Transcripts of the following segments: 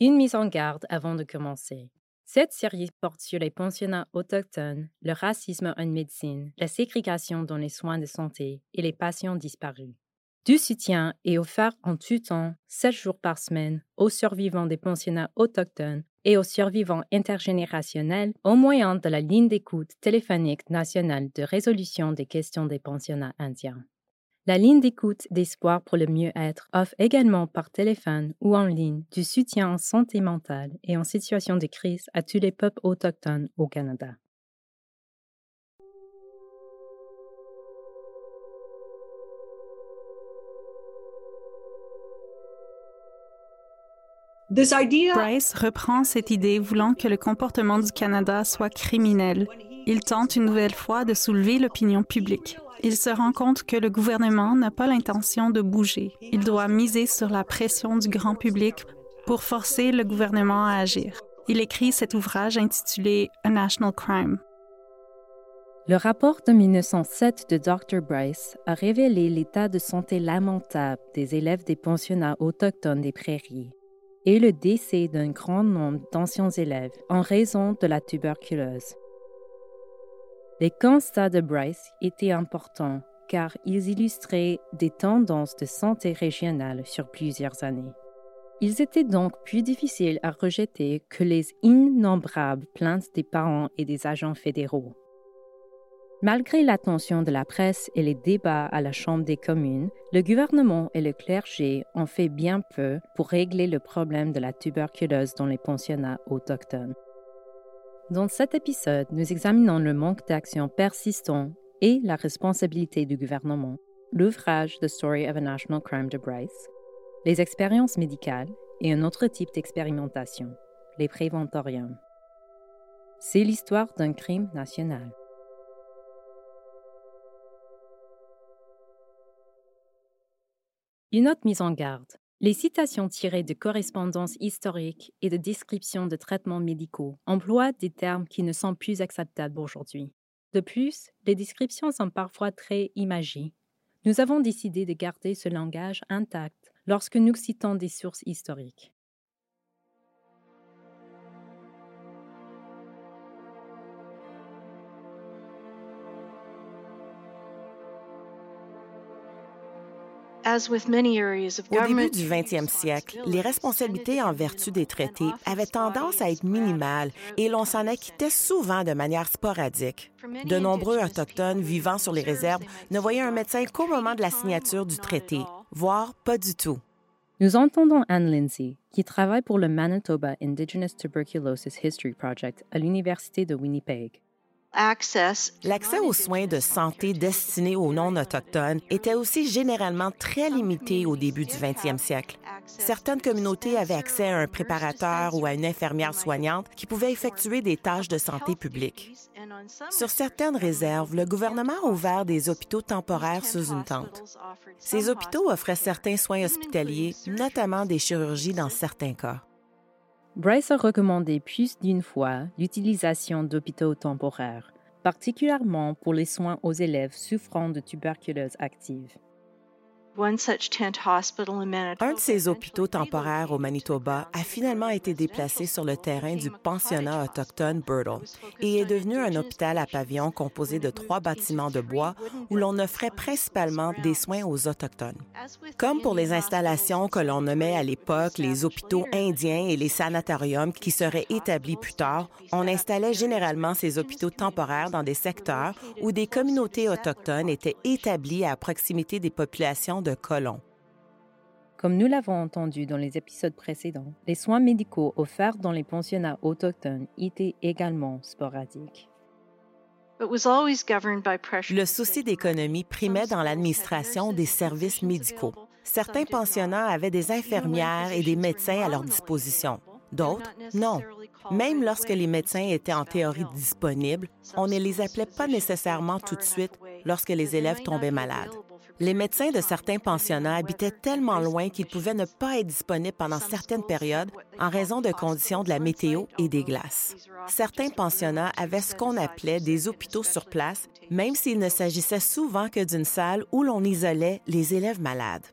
Une mise en garde avant de commencer. Cette série porte sur les pensionnats autochtones, le racisme en médecine, la ségrégation dans les soins de santé et les patients disparus. Du soutien est offert en tout temps, 7 jours par semaine, aux survivants des pensionnats autochtones et aux survivants intergénérationnels au moyen de la ligne d'écoute téléphonique nationale de résolution des questions des pensionnats indiens. La ligne d'écoute d'espoir pour le mieux-être offre également par téléphone ou en ligne du soutien en santé mentale et en situation de crise à tous les peuples autochtones au Canada. Bryce reprend cette idée voulant que le comportement du Canada soit criminel. Il tente une nouvelle fois de soulever l'opinion publique. Il se rend compte que le gouvernement n'a pas l'intention de bouger. Il doit miser sur la pression du grand public pour forcer le gouvernement à agir. Il écrit cet ouvrage intitulé A National Crime. Le rapport de 1907 de Dr. Bryce a révélé l'état de santé lamentable des élèves des pensionnats autochtones des prairies et le décès d'un grand nombre d'anciens élèves en raison de la tuberculose. Les constats de Bryce étaient importants car ils illustraient des tendances de santé régionale sur plusieurs années. Ils étaient donc plus difficiles à rejeter que les innombrables plaintes des parents et des agents fédéraux. Malgré l'attention de la presse et les débats à la Chambre des communes, le gouvernement et le clergé ont fait bien peu pour régler le problème de la tuberculose dans les pensionnats autochtones. Dans cet épisode, nous examinons le manque d'action persistant et la responsabilité du gouvernement, l'ouvrage The Story of a National Crime de Bryce, les expériences médicales et un autre type d'expérimentation, les préventoriums. C'est l'histoire d'un crime national. Une autre mise en garde. Les citations tirées de correspondances historiques et de descriptions de traitements médicaux emploient des termes qui ne sont plus acceptables aujourd'hui. De plus, les descriptions sont parfois très imagées. Nous avons décidé de garder ce langage intact lorsque nous citons des sources historiques. Au début du 20e siècle, les responsabilités en vertu des traités avaient tendance à être minimales et l'on s'en acquittait souvent de manière sporadique. De nombreux Autochtones vivant sur les réserves ne voyaient un médecin qu'au moment de la signature du traité, voire pas du tout. Nous entendons Anne Lindsay, qui travaille pour le Manitoba Indigenous Tuberculosis History Project à l'Université de Winnipeg. L'accès aux soins de santé destinés aux non-autochtones était aussi généralement très limité au début du 20e siècle. Certaines communautés avaient accès à un préparateur ou à une infirmière soignante qui pouvait effectuer des tâches de santé publique. Sur certaines réserves, le gouvernement a ouvert des hôpitaux temporaires sous une tente. Ces hôpitaux offraient certains soins hospitaliers, notamment des chirurgies dans certains cas. Bryce a recommandé plus d'une fois l'utilisation d'hôpitaux temporaires, particulièrement pour les soins aux élèves souffrant de tuberculose active. Un de ces hôpitaux temporaires au Manitoba a finalement été déplacé sur le terrain du pensionnat autochtone Birtle et est devenu un hôpital à pavillon composé de trois bâtiments de bois où l'on offrait principalement des soins aux Autochtones. Comme pour les installations que l'on nommait à l'époque les hôpitaux indiens et les sanatoriums qui seraient établis plus tard, on installait généralement ces hôpitaux temporaires dans des secteurs où des communautés autochtones étaient établies à proximité des populations de colons. Comme nous l'avons entendu dans les épisodes précédents, les soins médicaux offerts dans les pensionnats autochtones étaient également sporadiques. Le souci d'économie primait dans l'administration des services médicaux. Certains pensionnats avaient des infirmières et des médecins à leur disposition. D'autres, non. Même lorsque les médecins étaient en théorie disponibles, on ne les appelait pas nécessairement tout de suite lorsque les élèves tombaient malades. Les médecins de certains pensionnats habitaient tellement loin qu'ils pouvaient ne pas être disponibles pendant certaines périodes en raison de conditions de la météo et des glaces. Certains pensionnats avaient ce qu'on appelait des hôpitaux sur place, même s'il ne s'agissait souvent que d'une salle où l'on isolait les élèves malades.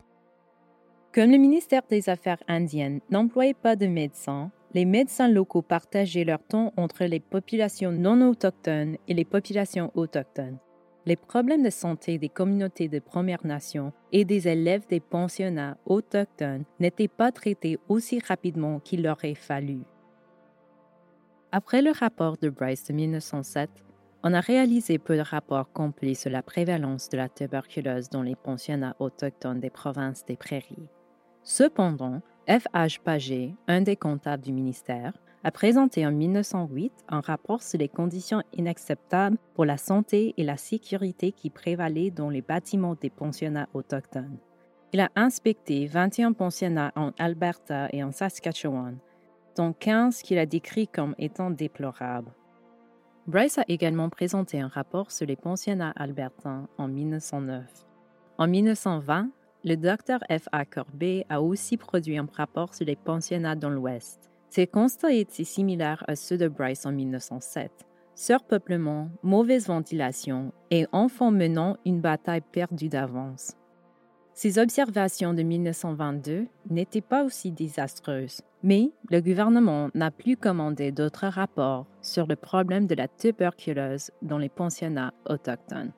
Comme le ministère des Affaires indiennes n'employait pas de médecins, les médecins locaux partageaient leur temps entre les populations non autochtones et les populations autochtones les problèmes de santé des communautés de Premières Nations et des élèves des pensionnats autochtones n'étaient pas traités aussi rapidement qu'il aurait fallu. Après le rapport de Bryce de 1907, on a réalisé peu de rapports complets sur la prévalence de la tuberculose dans les pensionnats autochtones des provinces des prairies. Cependant, F. H. Paget, un des comptables du ministère, a présenté en 1908 un rapport sur les conditions inacceptables pour la santé et la sécurité qui prévalaient dans les bâtiments des pensionnats autochtones. Il a inspecté 21 pensionnats en Alberta et en Saskatchewan, dont 15 qu'il a décrits comme étant déplorables. Bryce a également présenté un rapport sur les pensionnats albertains en 1909. En 1920, le Dr. F. A. Corbet a aussi produit un rapport sur les pensionnats dans l'Ouest. Ces constats étaient similaires à ceux de Bryce en 1907. Surpeuplement, mauvaise ventilation et enfants menant une bataille perdue d'avance. Ces observations de 1922 n'étaient pas aussi désastreuses, mais le gouvernement n'a plus commandé d'autres rapports sur le problème de la tuberculose dans les pensionnats autochtones.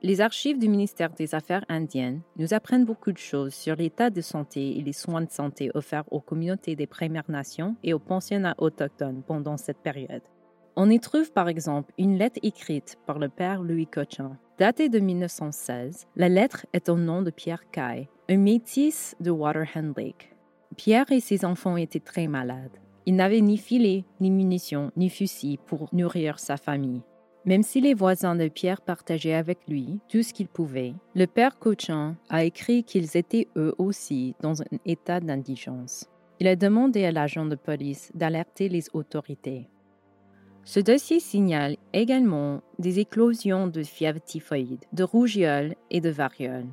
Les archives du ministère des Affaires indiennes nous apprennent beaucoup de choses sur l'état de santé et les soins de santé offerts aux communautés des Premières Nations et aux pensionnats autochtones pendant cette période. On y trouve par exemple une lettre écrite par le père Louis Cochin. Datée de 1916, la lettre est au nom de Pierre Caille, un métis de Waterhen Lake. Pierre et ses enfants étaient très malades. Il n'avait ni filet, ni munitions, ni fusil pour nourrir sa famille. Même si les voisins de Pierre partageaient avec lui tout ce qu'ils pouvaient, le père Cochin a écrit qu'ils étaient eux aussi dans un état d'indigence. Il a demandé à l'agent de police d'alerter les autorités. Ce dossier signale également des éclosions de fièvre typhoïde, de rougeole et de variole,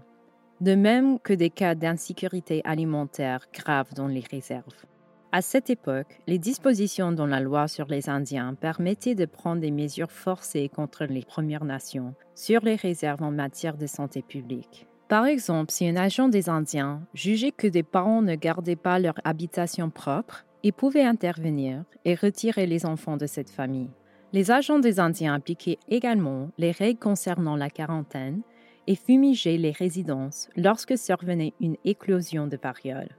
de même que des cas d'insécurité alimentaire graves dans les réserves. À cette époque, les dispositions dans la loi sur les Indiens permettaient de prendre des mesures forcées contre les Premières Nations sur les réserves en matière de santé publique. Par exemple, si un agent des Indiens jugeait que des parents ne gardaient pas leur habitation propre, il pouvait intervenir et retirer les enfants de cette famille. Les agents des Indiens appliquaient également les règles concernant la quarantaine et fumigeaient les résidences lorsque survenait une éclosion de variole.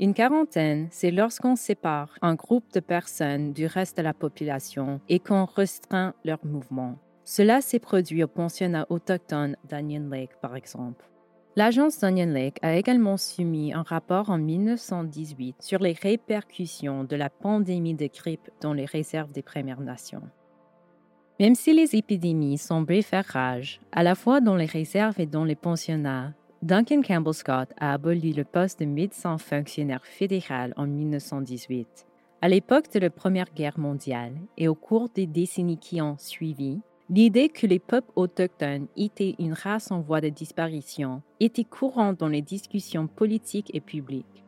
Une quarantaine, c'est lorsqu'on sépare un groupe de personnes du reste de la population et qu'on restreint leurs mouvements. Cela s'est produit au pensionnat autochtone d'Onion Lake, par exemple. L'agence d'Onion Lake a également soumis un rapport en 1918 sur les répercussions de la pandémie de grippe dans les réserves des Premières Nations. Même si les épidémies semblaient faire rage, à la fois dans les réserves et dans les pensionnats, Duncan Campbell Scott a aboli le poste de médecin fonctionnaire fédéral en 1918. À l'époque de la Première Guerre mondiale et au cours des décennies qui ont suivi, l'idée que les peuples autochtones étaient une race en voie de disparition était courante dans les discussions politiques et publiques.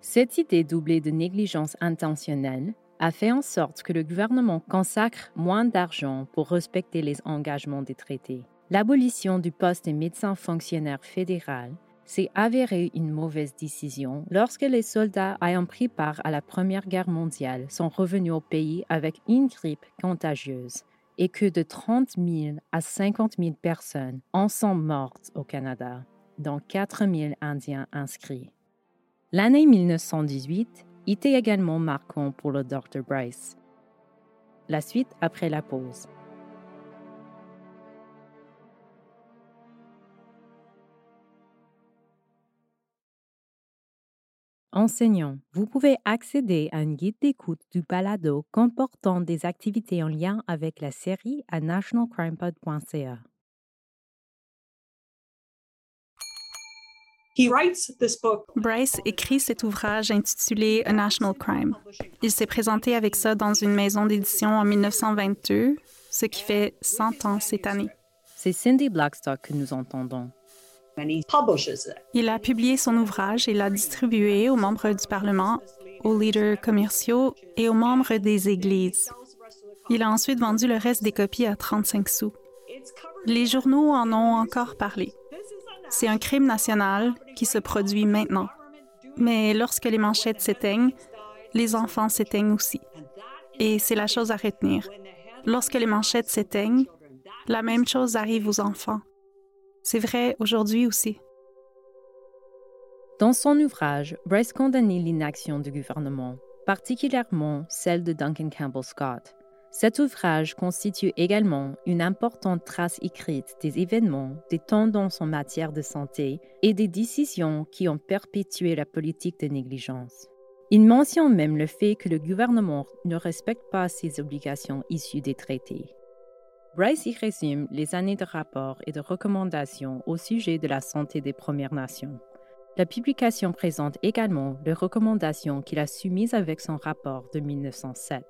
Cette idée doublée de négligence intentionnelle a fait en sorte que le gouvernement consacre moins d'argent pour respecter les engagements des traités. L'abolition du poste de médecin fonctionnaire fédéral s'est avérée une mauvaise décision lorsque les soldats ayant pris part à la Première Guerre mondiale sont revenus au pays avec une grippe contagieuse et que de 30 000 à 50 000 personnes en sont mortes au Canada, dont 4 000 Indiens inscrits. L'année 1918 était également marquante pour le Dr. Bryce. La suite après la pause. Enseignants, vous pouvez accéder à un guide d'écoute du balado comportant des activités en lien avec la série à nationalcrimepod.ca. Bryce écrit cet ouvrage intitulé A National Crime. Il s'est présenté avec ça dans une maison d'édition en 1922, ce qui fait 100 ans cette année. C'est Cindy Blackstock que nous entendons. Il a publié son ouvrage et l'a distribué aux membres du Parlement, aux leaders commerciaux et aux membres des églises. Il a ensuite vendu le reste des copies à 35 sous. Les journaux en ont encore parlé. C'est un crime national qui se produit maintenant. Mais lorsque les manchettes s'éteignent, les enfants s'éteignent aussi. Et c'est la chose à retenir. Lorsque les manchettes s'éteignent, la même chose arrive aux enfants. C'est vrai aujourd'hui aussi. Dans son ouvrage, Bryce condamne l'inaction du gouvernement, particulièrement celle de Duncan Campbell Scott. Cet ouvrage constitue également une importante trace écrite des événements, des tendances en matière de santé et des décisions qui ont perpétué la politique de négligence. Il mentionne même le fait que le gouvernement ne respecte pas ses obligations issues des traités. Bryce y résume les années de rapports et de recommandations au sujet de la santé des Premières Nations. La publication présente également les recommandations qu'il a soumises avec son rapport de 1907.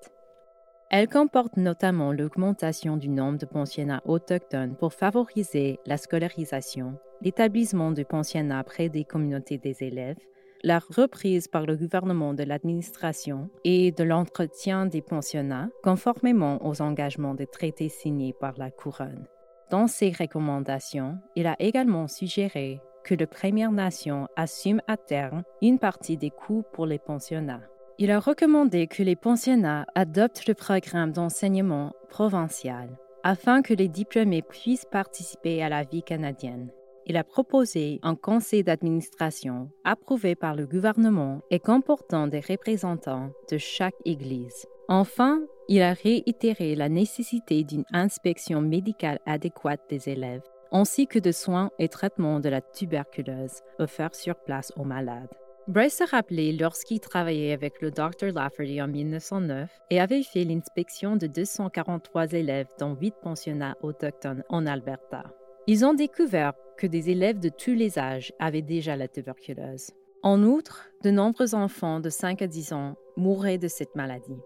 Elle comporte notamment l'augmentation du nombre de pensionnats autochtones pour favoriser la scolarisation, l'établissement de pensionnats près des communautés des élèves, la reprise par le gouvernement de l'administration et de l'entretien des pensionnats conformément aux engagements des traités signés par la Couronne. Dans ses recommandations, il a également suggéré que les Premières Nations assument à terme une partie des coûts pour les pensionnats. Il a recommandé que les pensionnats adoptent le programme d'enseignement provincial afin que les diplômés puissent participer à la vie canadienne il a proposé un conseil d'administration approuvé par le gouvernement et comportant des représentants de chaque Église. Enfin, il a réitéré la nécessité d'une inspection médicale adéquate des élèves, ainsi que de soins et traitements de la tuberculose offerts sur place aux malades. Bryce a rappelé lorsqu'il travaillait avec le Dr. Lafferty en 1909 et avait fait l'inspection de 243 élèves dans huit pensionnats autochtones en Alberta. Ils ont découvert que des élèves de tous les âges avaient déjà la tuberculose. En outre, de nombreux enfants de 5 à 10 ans mouraient de cette maladie.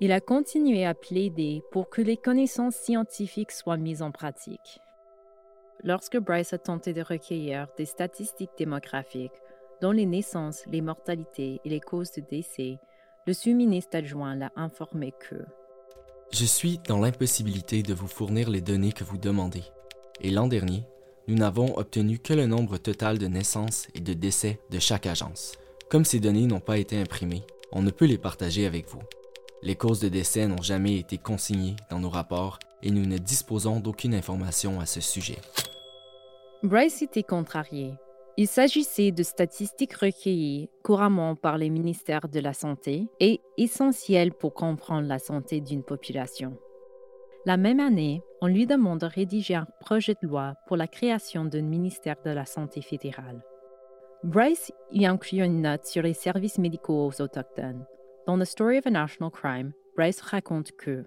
Il a continué à plaider pour que les connaissances scientifiques soient mises en pratique. Lorsque Bryce a tenté de recueillir des statistiques démographiques, dont les naissances, les mortalités et les causes de décès, le sous-ministre adjoint l'a informé que Je suis dans l'impossibilité de vous fournir les données que vous demandez et l'an dernier, nous n'avons obtenu que le nombre total de naissances et de décès de chaque agence. Comme ces données n'ont pas été imprimées, on ne peut les partager avec vous. Les causes de décès n'ont jamais été consignées dans nos rapports et nous ne disposons d'aucune information à ce sujet. Bryce était contrarié. Il s'agissait de statistiques recueillies couramment par les ministères de la Santé et essentielles pour comprendre la santé d'une population. La même année, on lui demande de rédiger un projet de loi pour la création d'un ministère de la Santé fédéral. Bryce y inclut une note sur les services médicaux aux Autochtones. Dans The Story of a National Crime, Bryce raconte que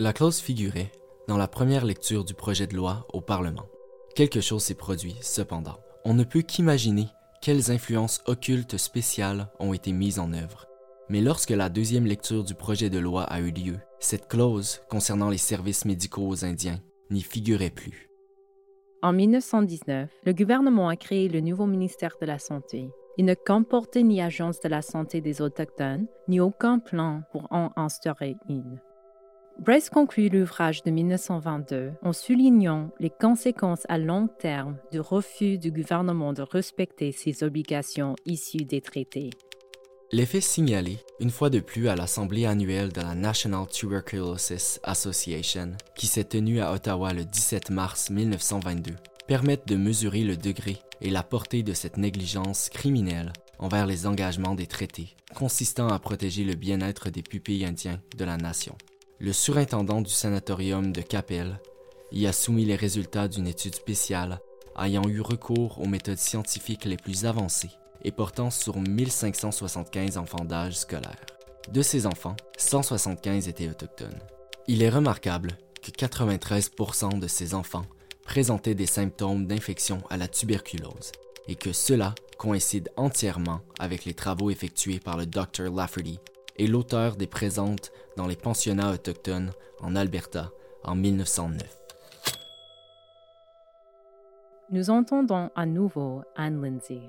La clause figurait dans la première lecture du projet de loi au Parlement. Quelque chose s'est produit, cependant. On ne peut qu'imaginer quelles influences occultes spéciales ont été mises en œuvre. Mais lorsque la deuxième lecture du projet de loi a eu lieu, cette clause concernant les services médicaux aux Indiens n'y figurait plus. En 1919, le gouvernement a créé le nouveau ministère de la Santé. Il ne comportait ni agence de la santé des Autochtones, ni aucun plan pour en instaurer une. Bryce conclut l'ouvrage de 1922 en soulignant les conséquences à long terme du refus du gouvernement de respecter ses obligations issues des traités L'effet signalé, une fois de plus à l'Assemblée annuelle de la National Tuberculosis Association, qui s'est tenue à Ottawa le 17 mars 1922, permettent de mesurer le degré et la portée de cette négligence criminelle envers les engagements des traités, consistant à protéger le bien-être des pupilles indiens de la nation. Le surintendant du sanatorium de Capel y a soumis les résultats d'une étude spéciale ayant eu recours aux méthodes scientifiques les plus avancées et portant sur 1575 enfants d'âge scolaire. De ces enfants, 175 étaient autochtones. Il est remarquable que 93% de ces enfants présentaient des symptômes d'infection à la tuberculose et que cela coïncide entièrement avec les travaux effectués par le Dr. Lafferty et l'auteur des présentes dans les pensionnats autochtones en Alberta en 1909. Nous entendons à nouveau Anne Lindsay.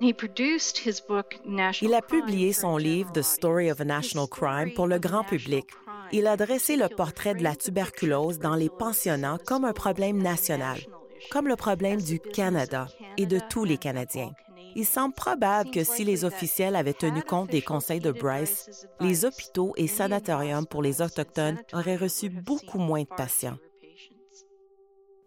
Il a publié son livre The Story of a National Crime pour le grand public. Il a dressé le portrait de la tuberculose dans les pensionnats comme un problème national, comme le problème du Canada et de tous les Canadiens. Il semble probable que si les officiels avaient tenu compte des conseils de Bryce, les hôpitaux et sanatoriums pour les Autochtones auraient reçu beaucoup moins de patients.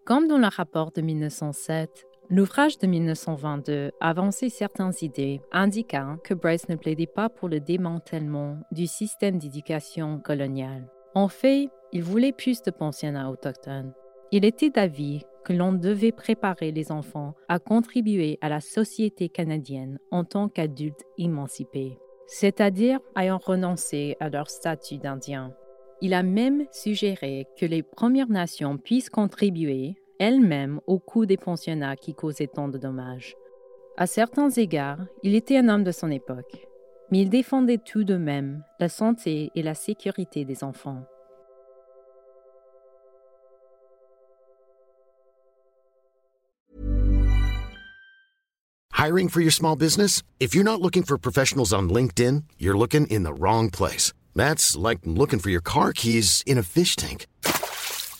Comme dans le rapport de 1907, l'ouvrage de 1922 avançait certaines idées indiquant que Bryce ne plaidait pas pour le démantèlement du système d'éducation colonial. En fait, il voulait plus de pensionnats autochtones. Il était d'avis que l'on devait préparer les enfants à contribuer à la société canadienne en tant qu'adultes émancipés, c'est-à-dire ayant renoncé à leur statut d'Indien. Il a même suggéré que les Premières Nations puissent contribuer elles-mêmes au coût des pensionnats qui causaient tant de dommages. À certains égards, il était un homme de son époque, mais il défendait tout de même la santé et la sécurité des enfants. Hiring for your small business? If you're not looking for professionals on LinkedIn, you're looking in the wrong place. That's like looking for your car keys in a fish tank.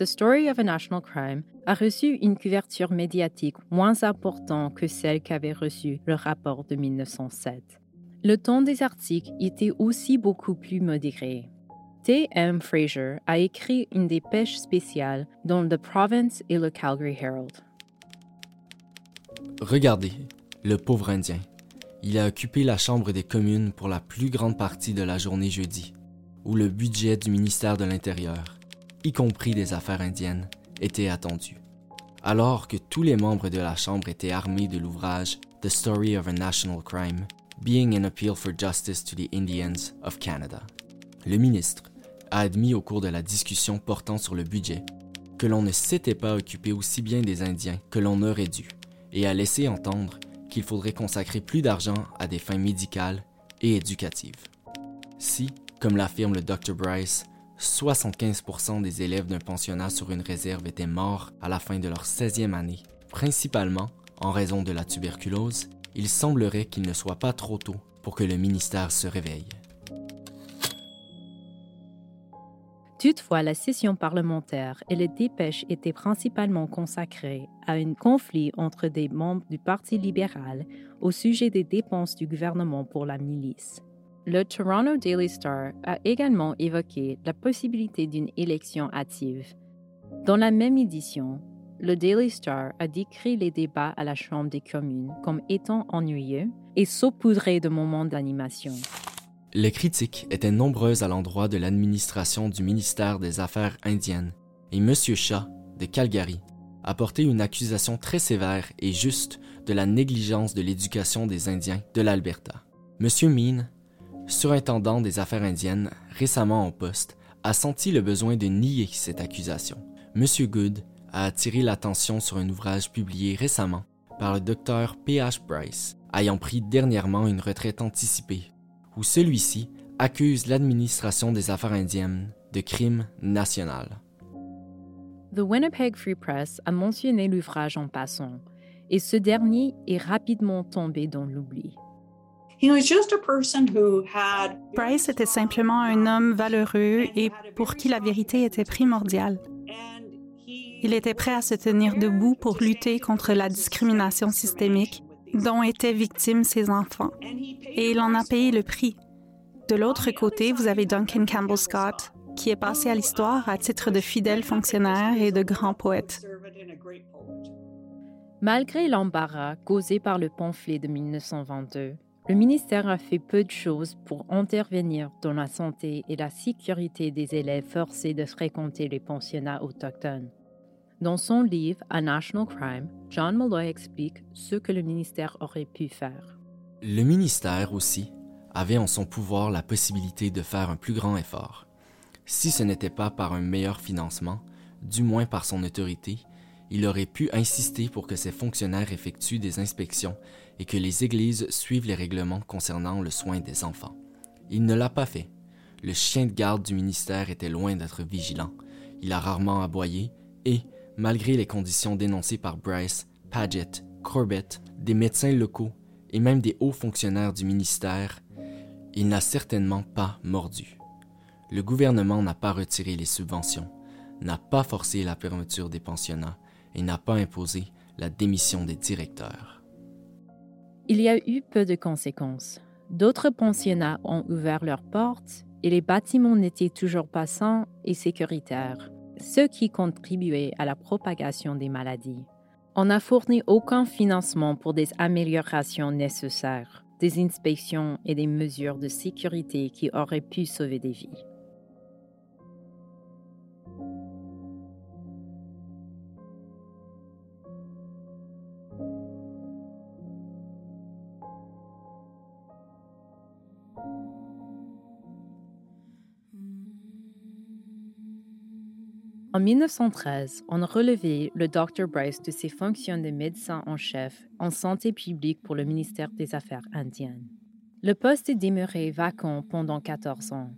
The Story of a National Crime a reçu une couverture médiatique moins importante que celle qu'avait reçue le rapport de 1907. Le ton des articles était aussi beaucoup plus modéré. T. M. Fraser a écrit une dépêche spéciale dans The Province et le Calgary Herald. Regardez, le pauvre Indien. Il a occupé la Chambre des communes pour la plus grande partie de la journée jeudi, où le budget du ministère de l'Intérieur, y compris des affaires indiennes, était attendu. Alors que tous les membres de la Chambre étaient armés de l'ouvrage The Story of a National Crime, Being an Appeal for Justice to the Indians of Canada. Le ministre a admis au cours de la discussion portant sur le budget que l'on ne s'était pas occupé aussi bien des Indiens que l'on aurait dû, et a laissé entendre qu'il faudrait consacrer plus d'argent à des fins médicales et éducatives. Si, comme l'affirme le Dr. Bryce, 75% des élèves d'un pensionnat sur une réserve étaient morts à la fin de leur 16e année, principalement en raison de la tuberculose, il semblerait qu'il ne soit pas trop tôt pour que le ministère se réveille. Toutefois, la session parlementaire et les dépêches étaient principalement consacrées à un conflit entre des membres du Parti libéral au sujet des dépenses du gouvernement pour la milice. Le Toronto Daily Star a également évoqué la possibilité d'une élection hâtive. Dans la même édition, le Daily Star a décrit les débats à la Chambre des communes comme étant ennuyeux et saupoudrés de moments d'animation. Les critiques étaient nombreuses à l'endroit de l'administration du ministère des Affaires indiennes et M. Shah, de Calgary, a porté une accusation très sévère et juste de la négligence de l'éducation des Indiens de l'Alberta. M. Mean surintendant des affaires indiennes, récemment en poste, a senti le besoin de nier cette accusation. M. Good a attiré l'attention sur un ouvrage publié récemment par le docteur P.H. Bryce, ayant pris dernièrement une retraite anticipée, où celui-ci accuse l'administration des affaires indiennes de crime national. The Winnipeg Free Press a mentionné l'ouvrage en passant, et ce dernier est rapidement tombé dans l'oubli. Bryce était simplement un homme valeureux et pour qui la vérité était primordiale. Il était prêt à se tenir debout pour lutter contre la discrimination systémique dont étaient victimes ses enfants. Et il en a payé le prix. De l'autre côté, vous avez Duncan Campbell Scott, qui est passé à l'histoire à titre de fidèle fonctionnaire et de grand poète. Malgré l'embarras causé par le pamphlet de 1922, le ministère a fait peu de choses pour intervenir dans la santé et la sécurité des élèves forcés de fréquenter les pensionnats autochtones. Dans son livre A National Crime, John Malloy explique ce que le ministère aurait pu faire. Le ministère aussi avait en son pouvoir la possibilité de faire un plus grand effort. Si ce n'était pas par un meilleur financement, du moins par son autorité, il aurait pu insister pour que ses fonctionnaires effectuent des inspections et que les églises suivent les règlements concernant le soin des enfants. Il ne l'a pas fait. Le chien de garde du ministère était loin d'être vigilant. Il a rarement aboyé et, malgré les conditions dénoncées par Bryce, Paget, Corbett, des médecins locaux et même des hauts fonctionnaires du ministère, il n'a certainement pas mordu. Le gouvernement n'a pas retiré les subventions, n'a pas forcé la fermeture des pensionnats et n'a pas imposé la démission des directeurs. Il y a eu peu de conséquences. D'autres pensionnats ont ouvert leurs portes et les bâtiments n'étaient toujours pas sains et sécuritaires, ce qui contribuait à la propagation des maladies. On n'a fourni aucun financement pour des améliorations nécessaires, des inspections et des mesures de sécurité qui auraient pu sauver des vies. En 1913, on a relevé le Dr. Bryce de ses fonctions de médecin en chef en santé publique pour le ministère des Affaires indiennes. Le poste est demeuré vacant pendant 14 ans.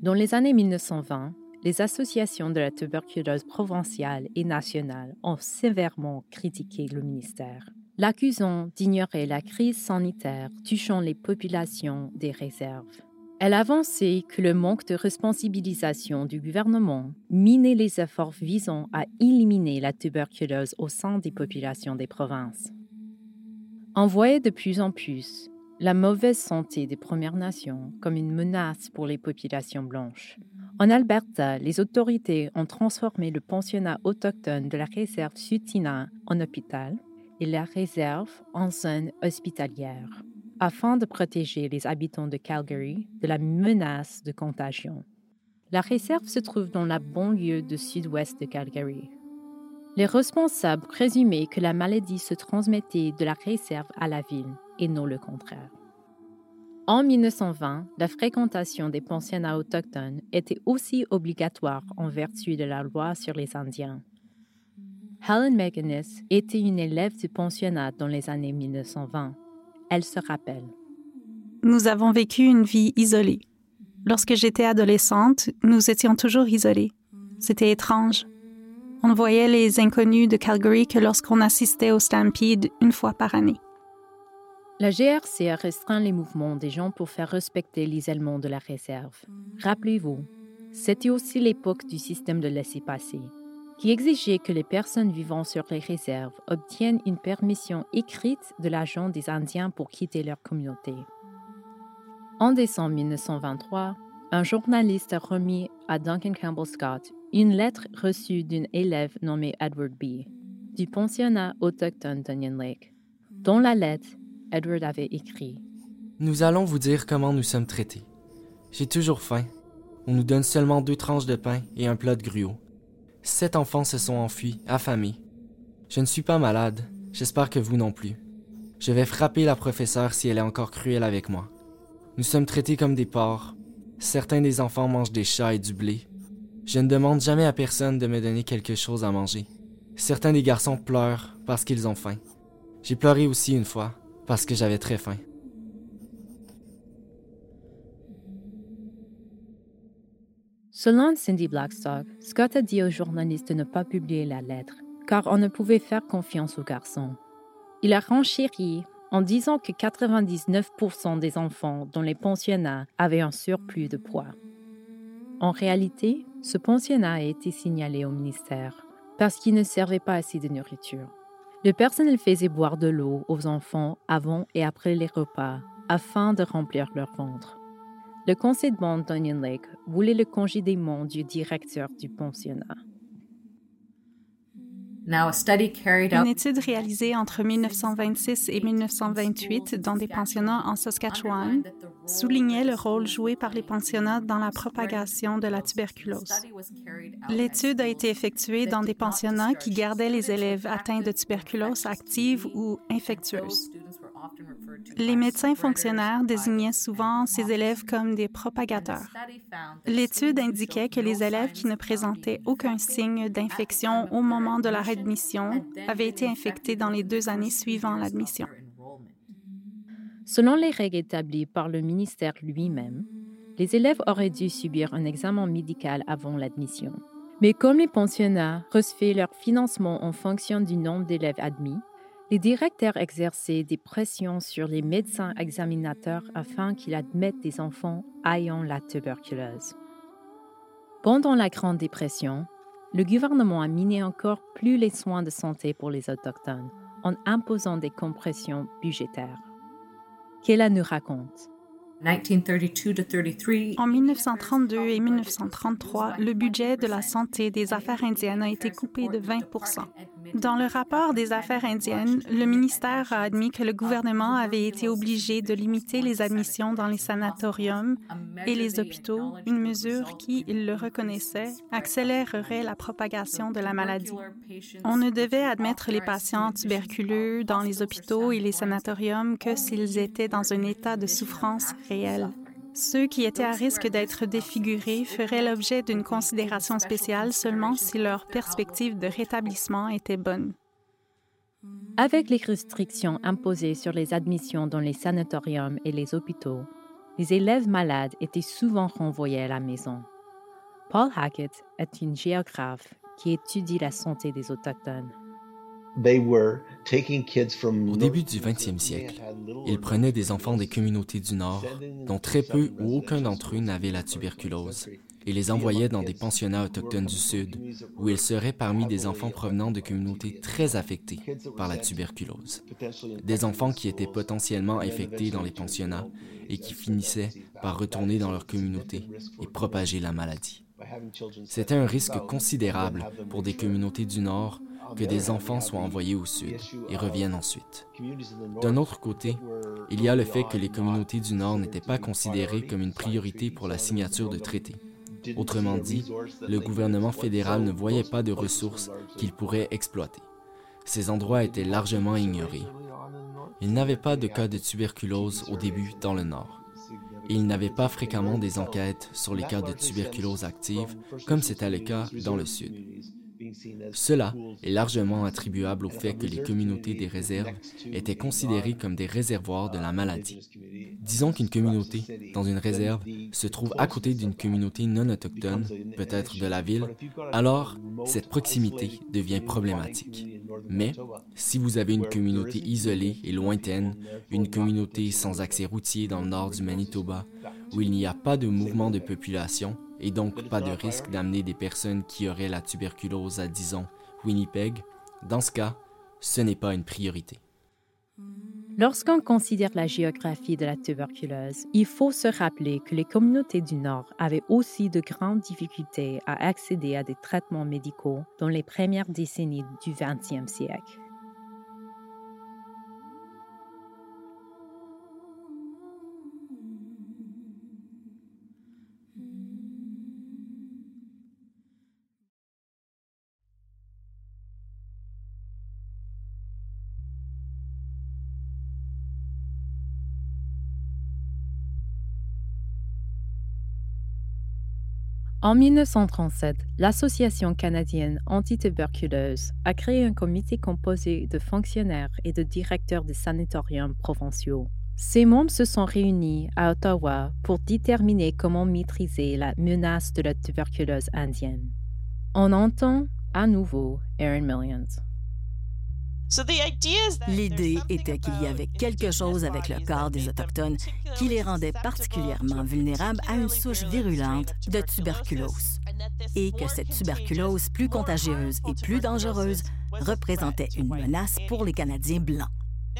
Dans les années 1920, les associations de la tuberculose provinciale et nationale ont sévèrement critiqué le ministère, l'accusant d'ignorer la crise sanitaire touchant les populations des réserves. Elle avançait que le manque de responsabilisation du gouvernement minait les efforts visant à éliminer la tuberculose au sein des populations des provinces. On voyait de plus en plus la mauvaise santé des Premières Nations comme une menace pour les populations blanches. En Alberta, les autorités ont transformé le pensionnat autochtone de la réserve Sutina en hôpital et la réserve en zone hospitalière afin de protéger les habitants de Calgary de la menace de contagion. La réserve se trouve dans la banlieue de sud-ouest de Calgary. Les responsables présumaient que la maladie se transmettait de la réserve à la ville et non le contraire. En 1920, la fréquentation des pensionnats autochtones était aussi obligatoire en vertu de la loi sur les Indiens. Helen McGinnis était une élève du pensionnat dans les années 1920 elle se rappelle. Nous avons vécu une vie isolée. Lorsque j'étais adolescente, nous étions toujours isolés. C'était étrange. On ne voyait les inconnus de Calgary que lorsqu'on assistait au Stampede une fois par année. La GRC a restreint les mouvements des gens pour faire respecter l'isolement de la réserve. Rappelez-vous, c'était aussi l'époque du système de laisser-passer qui exigeait que les personnes vivant sur les réserves obtiennent une permission écrite de l'agent des Indiens pour quitter leur communauté. En décembre 1923, un journaliste a remis à Duncan Campbell Scott une lettre reçue d'une élève nommée Edward B. du pensionnat autochtone d'Onion Lake. Dans la lettre, Edward avait écrit Nous allons vous dire comment nous sommes traités. J'ai toujours faim. On nous donne seulement deux tranches de pain et un plat de gruau. Sept enfants se sont enfuis, affamés. Je ne suis pas malade, j'espère que vous non plus. Je vais frapper la professeure si elle est encore cruelle avec moi. Nous sommes traités comme des porcs. Certains des enfants mangent des chats et du blé. Je ne demande jamais à personne de me donner quelque chose à manger. Certains des garçons pleurent parce qu'ils ont faim. J'ai pleuré aussi une fois parce que j'avais très faim. Selon Cindy Blackstock, Scott a dit aux journalistes de ne pas publier la lettre, car on ne pouvait faire confiance aux garçons. Il a renchéri en disant que 99% des enfants dans les pensionnats avaient un surplus de poids. En réalité, ce pensionnat a été signalé au ministère parce qu'il ne servait pas assez de nourriture. Le personnel faisait boire de l'eau aux enfants avant et après les repas afin de remplir leur ventre. Le conseil de bande d'Onion Lake voulait le congédiement du directeur du pensionnat. Une étude réalisée entre 1926 et 1928 dans des pensionnats en Saskatchewan soulignait le rôle joué par les pensionnats dans la propagation de la tuberculose. L'étude a été effectuée dans des pensionnats qui gardaient les élèves atteints de tuberculose active ou infectieuse. Les médecins fonctionnaires désignaient souvent ces élèves comme des propagateurs. L'étude indiquait que les élèves qui ne présentaient aucun signe d'infection au moment de leur admission avaient été infectés dans les deux années suivant l'admission. Selon les règles établies par le ministère lui-même, les élèves auraient dû subir un examen médical avant l'admission. Mais comme les pensionnats recevaient leur financement en fonction du nombre d'élèves admis, les directeurs exerçaient des pressions sur les médecins examinateurs afin qu'ils admettent des enfants ayant la tuberculose. Pendant la Grande Dépression, le gouvernement a miné encore plus les soins de santé pour les Autochtones en imposant des compressions budgétaires. Qu'elle nous raconte. En 1932 et 1933, le budget de la santé des affaires indiennes a été coupé de 20 dans le rapport des affaires indiennes, le ministère a admis que le gouvernement avait été obligé de limiter les admissions dans les sanatoriums et les hôpitaux, une mesure qui, il le reconnaissait, accélérerait la propagation de la maladie. On ne devait admettre les patients tuberculeux dans les hôpitaux et les sanatoriums que s'ils étaient dans un état de souffrance réelle. Ceux qui étaient à risque d'être défigurés feraient l'objet d'une considération spéciale seulement si leur perspective de rétablissement était bonne. Avec les restrictions imposées sur les admissions dans les sanatoriums et les hôpitaux, les élèves malades étaient souvent renvoyés à la maison. Paul Hackett est une géographe qui étudie la santé des Autochtones. Au début du 20e siècle, ils prenaient des enfants des communautés du Nord, dont très peu ou aucun d'entre eux n'avaient la tuberculose, et les envoyaient dans des pensionnats autochtones du Sud, où ils seraient parmi des enfants provenant de communautés très affectées par la tuberculose. Des enfants qui étaient potentiellement infectés dans les pensionnats et qui finissaient par retourner dans leur communauté et propager la maladie. C'était un risque considérable pour des communautés du Nord que des enfants soient envoyés au sud et reviennent ensuite. D'un autre côté, il y a le fait que les communautés du Nord n'étaient pas considérées comme une priorité pour la signature de traités. Autrement dit, le gouvernement fédéral ne voyait pas de ressources qu'il pourrait exploiter. Ces endroits étaient largement ignorés. Il n'avait pas de cas de tuberculose au début dans le Nord. il n'avait pas fréquemment des enquêtes sur les cas de tuberculose active comme c'était le cas dans le Sud. Cela est largement attribuable au fait que les communautés des réserves étaient considérées comme des réservoirs de la maladie. Disons qu'une communauté dans une réserve se trouve à côté d'une communauté non autochtone, peut-être de la ville, alors cette proximité devient problématique. Mais si vous avez une communauté isolée et lointaine, une communauté sans accès routier dans le nord du Manitoba, où il n'y a pas de mouvement de population, et donc pas de risque d'amener des personnes qui auraient la tuberculose à, disons, Winnipeg, dans ce cas, ce n'est pas une priorité. Lorsqu'on considère la géographie de la tuberculose, il faut se rappeler que les communautés du Nord avaient aussi de grandes difficultés à accéder à des traitements médicaux dans les premières décennies du 20e siècle. En 1937, l'Association canadienne antituberculeuse a créé un comité composé de fonctionnaires et de directeurs des sanatoriums provinciaux. Ces membres se sont réunis à Ottawa pour déterminer comment maîtriser la menace de la tuberculose indienne. On entend à nouveau Aaron Millions. L'idée était qu'il y avait quelque chose avec le corps des Autochtones qui les rendait particulièrement vulnérables à une souche virulente de tuberculose et que cette tuberculose plus contagieuse et plus dangereuse représentait une menace pour les Canadiens blancs.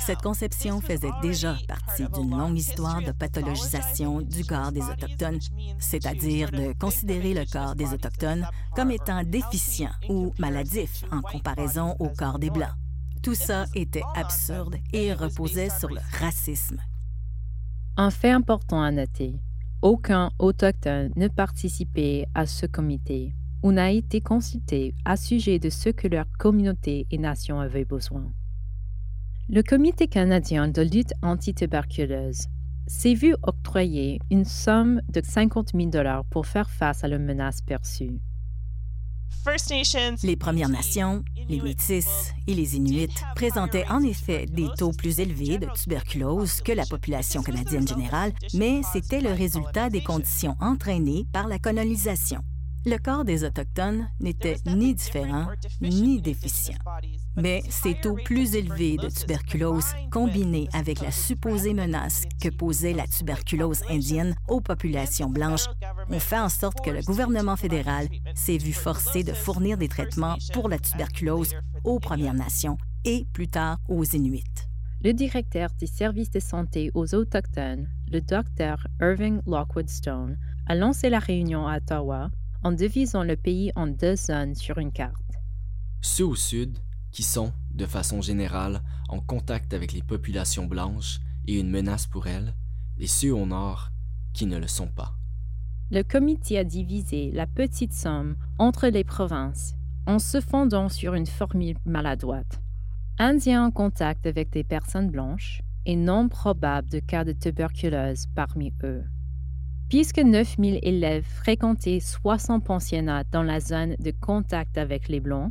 Cette conception faisait déjà partie d'une longue histoire de pathologisation du corps des Autochtones, c'est-à-dire de considérer le corps des Autochtones comme étant déficient ou maladif en comparaison au corps des Blancs. Tout ça était absurde et reposait sur le racisme. Un fait important à noter, aucun autochtone ne participait à ce comité ou n'a été consulté à sujet de ce que leur communauté et nation avaient besoin. Le Comité canadien de lutte antituberculeuse s'est vu octroyer une somme de 50 000 dollars pour faire face à la menace perçue. Les Premières Nations, les Métis et les Inuits présentaient en effet des taux plus élevés de tuberculose que la population canadienne générale, mais c'était le résultat des conditions entraînées par la colonisation. Le corps des Autochtones n'était ni différent ni déficient. Mais ces taux plus élevés de tuberculose, combinés avec la supposée menace que posait la tuberculose indienne aux populations blanches, ont fait en sorte que le gouvernement fédéral s'est vu forcé de fournir des traitements pour la tuberculose aux Premières Nations et plus tard aux Inuits. Le directeur des services de santé aux Autochtones, le docteur Irving Lockwood Stone, a lancé la réunion à Ottawa en divisant le pays en deux zones sur une carte. Ceux au sud, qui sont, de façon générale, en contact avec les populations blanches et une menace pour elles, et ceux au nord, qui ne le sont pas. Le comité a divisé la petite somme entre les provinces en se fondant sur une formule maladroite. Indiens en contact avec des personnes blanches et non probable de cas de tuberculose parmi eux. Puisque 9000 élèves fréquentaient 60 pensionnats dans la zone de contact avec les Blancs,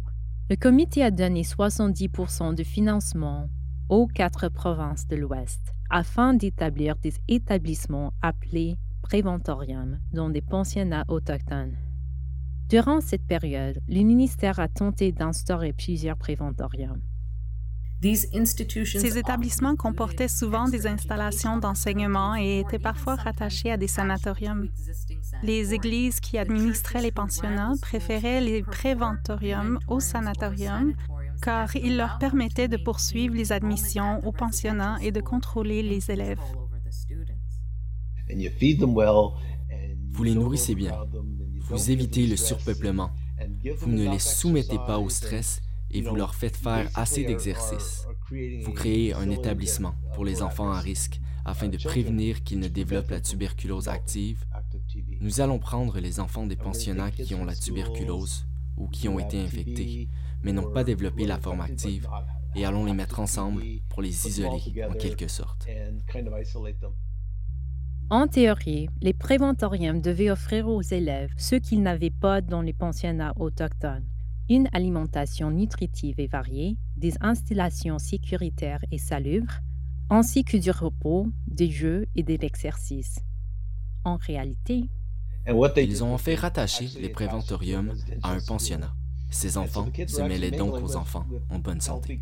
le comité a donné 70% de financement aux quatre provinces de l'Ouest afin d'établir des établissements appelés préventoriums dans des pensionnats autochtones. Durant cette période, le ministère a tenté d'instaurer plusieurs préventoriums. Ces établissements comportaient souvent des installations d'enseignement et étaient parfois rattachés à des sanatoriums. Les églises qui administraient les pensionnats préféraient les préventoriums aux sanatoriums car ils leur permettaient de poursuivre les admissions aux pensionnats et de contrôler les élèves. Vous les nourrissez bien, vous évitez le surpeuplement, vous ne les soumettez pas au stress et vous leur faites faire assez d'exercices. Vous créez un établissement pour les enfants à risque afin de prévenir qu'ils ne développent la tuberculose active. Nous allons prendre les enfants des pensionnats qui ont la tuberculose ou qui ont été infectés, mais n'ont pas développé la forme active, et allons les mettre ensemble pour les isoler en quelque sorte. En théorie, les préventoriums devaient offrir aux élèves ce qu'ils n'avaient pas dans les pensionnats autochtones une alimentation nutritive et variée, des installations sécuritaires et salubres, ainsi que du repos, des jeux et de l'exercice. En réalité, ils ont fait rattacher les préventoriums à un pensionnat. Ces enfants se mêlaient donc aux enfants en bonne santé.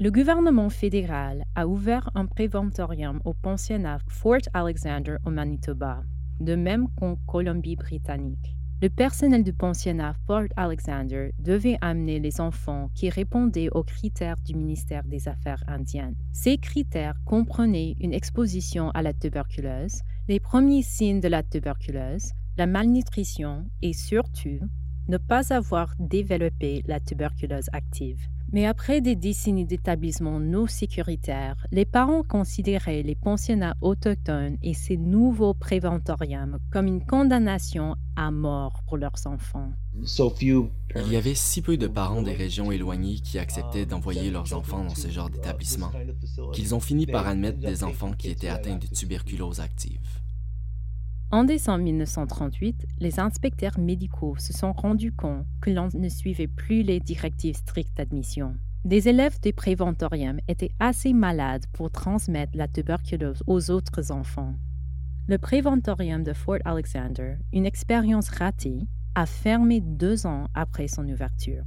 Le gouvernement fédéral a ouvert un préventorium au pensionnat Fort Alexander au Manitoba, de même qu'en Colombie-Britannique. Le personnel du pensionnat Fort Alexander devait amener les enfants qui répondaient aux critères du ministère des Affaires indiennes. Ces critères comprenaient une exposition à la tuberculose, les premiers signes de la tuberculose, la malnutrition et surtout ne pas avoir développé la tuberculose active. Mais après des décennies d'établissements non sécuritaires, les parents considéraient les pensionnats autochtones et ces nouveaux préventoriums comme une condamnation à mort pour leurs enfants. Il y avait si peu de parents des régions éloignées qui acceptaient d'envoyer leurs enfants dans ce genre d'établissement qu'ils ont fini par admettre des enfants qui étaient atteints de tuberculose active. En décembre 1938, les inspecteurs médicaux se sont rendus compte que l'on ne suivait plus les directives strictes d'admission. Des élèves des préventoriums étaient assez malades pour transmettre la tuberculose aux autres enfants. Le préventorium de Fort Alexander, une expérience ratée, a fermé deux ans après son ouverture.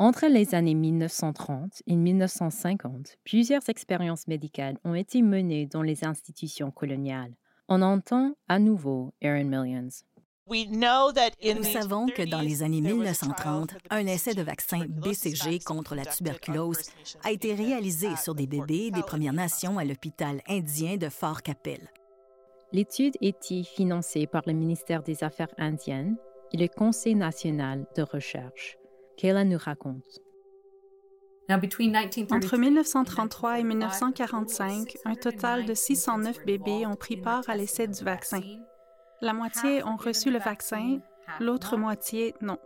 Entre les années 1930 et 1950, plusieurs expériences médicales ont été menées dans les institutions coloniales. On entend à nouveau Aaron Millions. Nous savons que dans les années 1930, un essai de vaccin BCG contre la tuberculose a été réalisé sur des bébés des Premières Nations à l'hôpital indien de Fort Capel. L'étude était financée par le ministère des Affaires indiennes et le Conseil national de recherche. Kayla nous raconte. Entre 1933 et 1945, un total de 609 bébés ont pris part à l'essai du vaccin. La moitié ont reçu le vaccin, l'autre moitié non.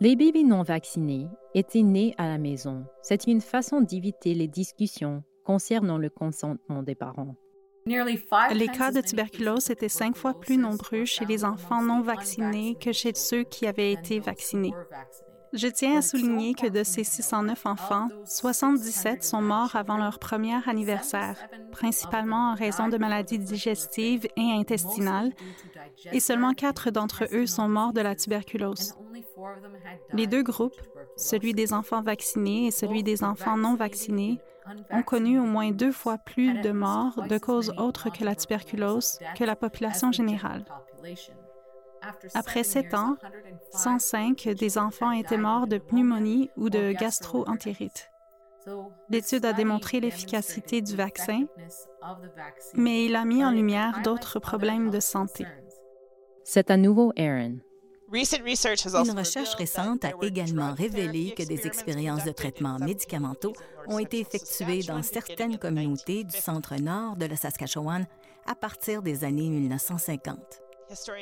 Les bébés non vaccinés étaient nés à la maison. C'est une façon d'éviter les discussions concernant le consentement des parents. Les cas de tuberculose étaient cinq fois plus nombreux chez les enfants non vaccinés que chez ceux qui avaient été vaccinés. Je tiens à souligner que de ces 609 enfants, 77 sont morts avant leur premier anniversaire, principalement en raison de maladies digestives et intestinales, et seulement quatre d'entre eux sont morts de la tuberculose. Les deux groupes, celui des enfants vaccinés et celui des enfants non vaccinés, ont connu au moins deux fois plus de morts de causes autres que la tuberculose que la population générale. Après sept ans, 105 des enfants étaient morts de pneumonie ou de gastro-entérite. L'étude a démontré l'efficacité du vaccin, mais il a mis en lumière d'autres problèmes de santé. C'est à nouveau Aaron. Une recherche récente a également révélé que des expériences de traitement médicamenteux ont été effectuées dans certaines communautés du centre-nord de la Saskatchewan à partir des années 1950.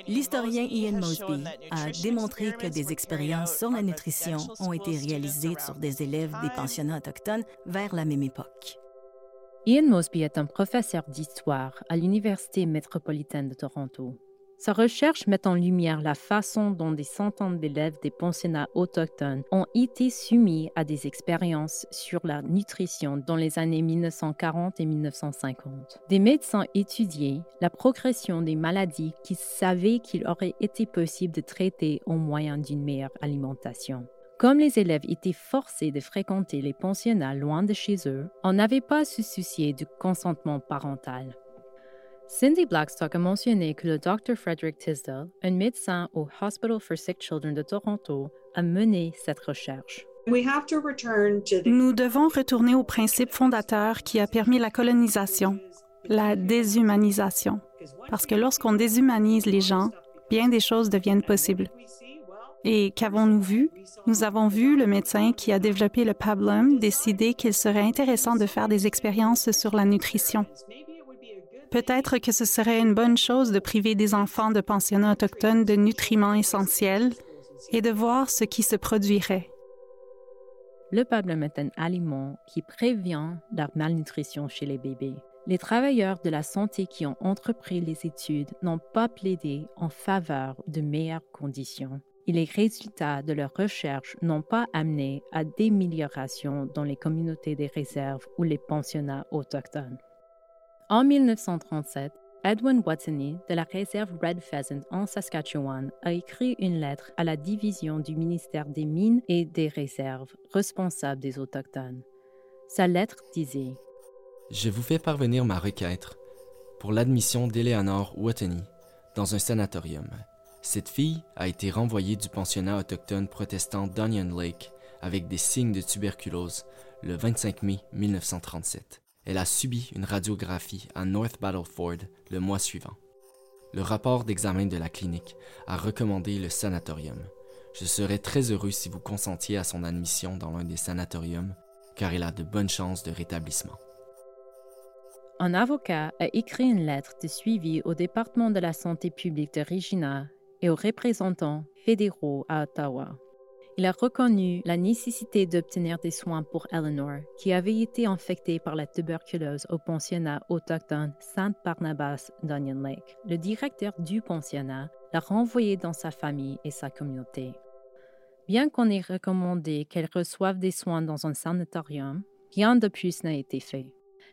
L'historien Ian Mosby a démontré que des expériences sur la nutrition ont été réalisées sur des élèves des pensionnats autochtones vers la même époque. Ian Mosby est un professeur d'histoire à l'Université métropolitaine de Toronto. Sa recherche met en lumière la façon dont des centaines d'élèves des pensionnats autochtones ont été soumis à des expériences sur la nutrition dans les années 1940 et 1950. Des médecins étudiaient la progression des maladies qu'ils savaient qu'il aurait été possible de traiter au moyen d'une meilleure alimentation. Comme les élèves étaient forcés de fréquenter les pensionnats loin de chez eux, on n'avait pas à se soucier du consentement parental. Cindy Blackstock a mentionné que le Dr. Frederick Tisdale, un médecin au Hospital for Sick Children de Toronto, a mené cette recherche. Nous devons retourner au principe fondateur qui a permis la colonisation, la déshumanisation. Parce que lorsqu'on déshumanise les gens, bien des choses deviennent possibles. Et qu'avons-nous vu? Nous avons vu le médecin qui a développé le pablum décider qu'il serait intéressant de faire des expériences sur la nutrition. Peut-être que ce serait une bonne chose de priver des enfants de pensionnats autochtones de nutriments essentiels et de voir ce qui se produirait. Le pablum est un aliment qui prévient la malnutrition chez les bébés. Les travailleurs de la santé qui ont entrepris les études n'ont pas plaidé en faveur de meilleures conditions et les résultats de leurs recherches n'ont pas amené à d'améliorations dans les communautés des réserves ou les pensionnats autochtones. En 1937, Edwin Watson de la réserve Red Pheasant en Saskatchewan a écrit une lettre à la division du ministère des Mines et des Réserves responsable des Autochtones. Sa lettre disait Je vous fais parvenir ma requête pour l'admission d'Eleanor Watney dans un sanatorium. Cette fille a été renvoyée du pensionnat autochtone protestant d'Onion Lake avec des signes de tuberculose le 25 mai 1937. Elle a subi une radiographie à North Battleford le mois suivant. Le rapport d'examen de la clinique a recommandé le sanatorium. Je serais très heureux si vous consentiez à son admission dans l'un des sanatoriums, car elle a de bonnes chances de rétablissement. Un avocat a écrit une lettre de suivi au département de la santé publique de Regina et aux représentants fédéraux à Ottawa. Il a reconnu la nécessité d'obtenir des soins pour Eleanor, qui avait été infectée par la tuberculose au pensionnat autochtone Saint-Barnabas d'Onion Lake. Le directeur du pensionnat l'a renvoyée dans sa famille et sa communauté. Bien qu'on ait recommandé qu'elle reçoive des soins dans un sanatorium, rien de plus n'a été fait.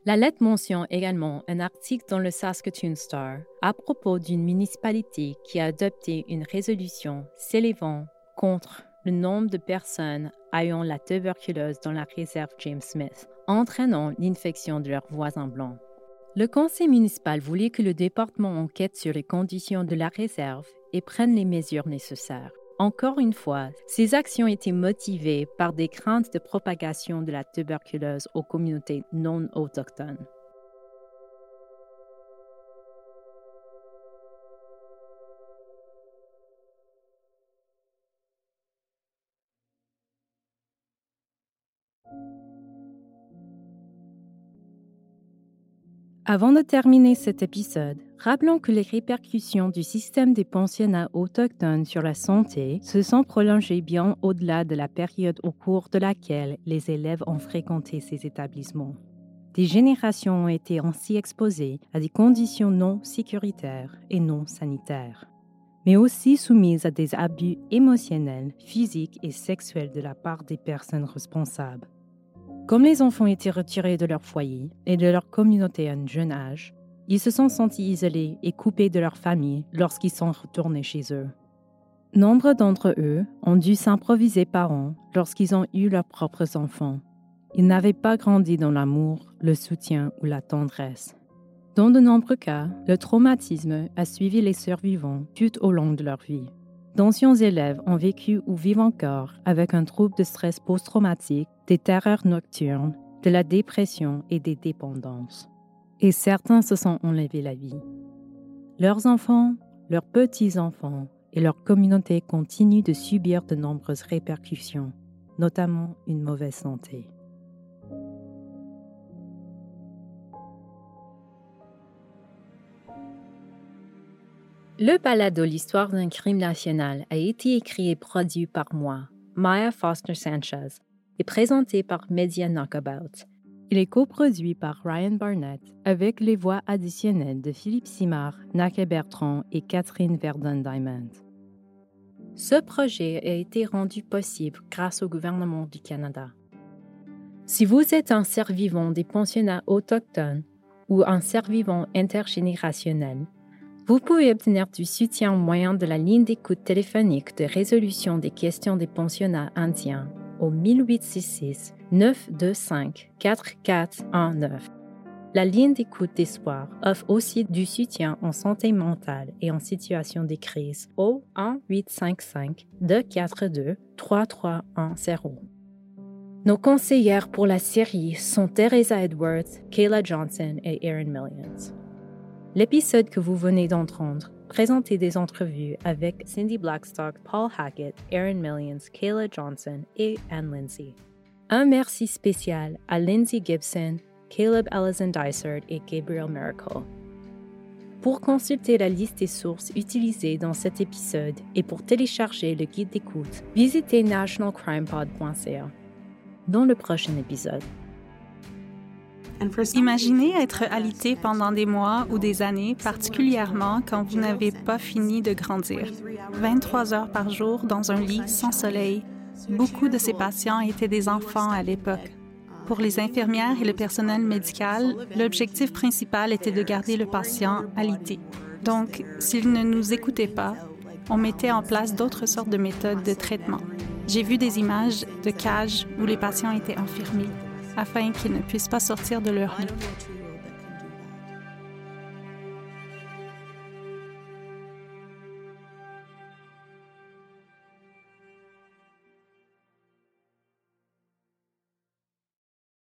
La lettre mentionne également un article dans le Saskatoon Star à propos d'une municipalité qui a adopté une résolution s'élevant contre le nombre de personnes ayant la tuberculose dans la réserve James Smith, entraînant l'infection de leurs voisins blancs. Le conseil municipal voulait que le département enquête sur les conditions de la réserve et prenne les mesures nécessaires. Encore une fois, ces actions étaient motivées par des craintes de propagation de la tuberculose aux communautés non autochtones. Avant de terminer cet épisode, rappelons que les répercussions du système des pensionnats autochtones sur la santé se sont prolongées bien au-delà de la période au cours de laquelle les élèves ont fréquenté ces établissements. Des générations ont été ainsi exposées à des conditions non sécuritaires et non sanitaires, mais aussi soumises à des abus émotionnels, physiques et sexuels de la part des personnes responsables. Comme les enfants étaient retirés de leur foyer et de leur communauté à un jeune âge, ils se sont sentis isolés et coupés de leur famille lorsqu'ils sont retournés chez eux. Nombre d'entre eux ont dû s'improviser parents lorsqu'ils ont eu leurs propres enfants. Ils n'avaient pas grandi dans l'amour, le soutien ou la tendresse. Dans de nombreux cas, le traumatisme a suivi les survivants tout au long de leur vie. D'anciens élèves ont vécu ou vivent encore avec un trouble de stress post-traumatique, des terreurs nocturnes, de la dépression et des dépendances. Et certains se sont enlevés la vie. Leurs enfants, leurs petits-enfants et leur communauté continuent de subir de nombreuses répercussions, notamment une mauvaise santé. Le balado L'histoire d'un crime national a été écrit et produit par moi, Maya Foster Sanchez, et présenté par Media Knockabout. Il est coproduit par Ryan Barnett avec les voix additionnelles de Philippe Simard, Nake Bertrand et Catherine Verdun-Diamond. Ce projet a été rendu possible grâce au gouvernement du Canada. Si vous êtes un survivant des pensionnats autochtones ou un survivant intergénérationnel, vous pouvez obtenir du soutien au moyen de la ligne d'écoute téléphonique de résolution des questions des pensionnats indiens au 1866 925 4419. La ligne d'écoute d'espoir offre aussi du soutien en santé mentale et en situation de crise au 1855 242 3310. Nos conseillères pour la série sont Teresa Edwards, Kayla Johnson et Erin Millions. L'épisode que vous venez d'entendre présentait des entrevues avec Cindy Blackstock, Paul Hackett, Aaron Millions, Kayla Johnson et Anne Lindsay. Un merci spécial à Lindsay Gibson, Caleb Allison Dysart et Gabriel Miracle. Pour consulter la liste des sources utilisées dans cet épisode et pour télécharger le guide d'écoute, visitez nationalcrimepod.ca. Dans le prochain épisode, Imaginez être alité pendant des mois ou des années, particulièrement quand vous n'avez pas fini de grandir. 23 heures par jour dans un lit sans soleil. Beaucoup de ces patients étaient des enfants à l'époque. Pour les infirmières et le personnel médical, l'objectif principal était de garder le patient alité. Donc, s'ils ne nous écoutaient pas, on mettait en place d'autres sortes de méthodes de traitement. J'ai vu des images de cages où les patients étaient enfermés afin qu'ils ne puissent pas sortir de leur lit.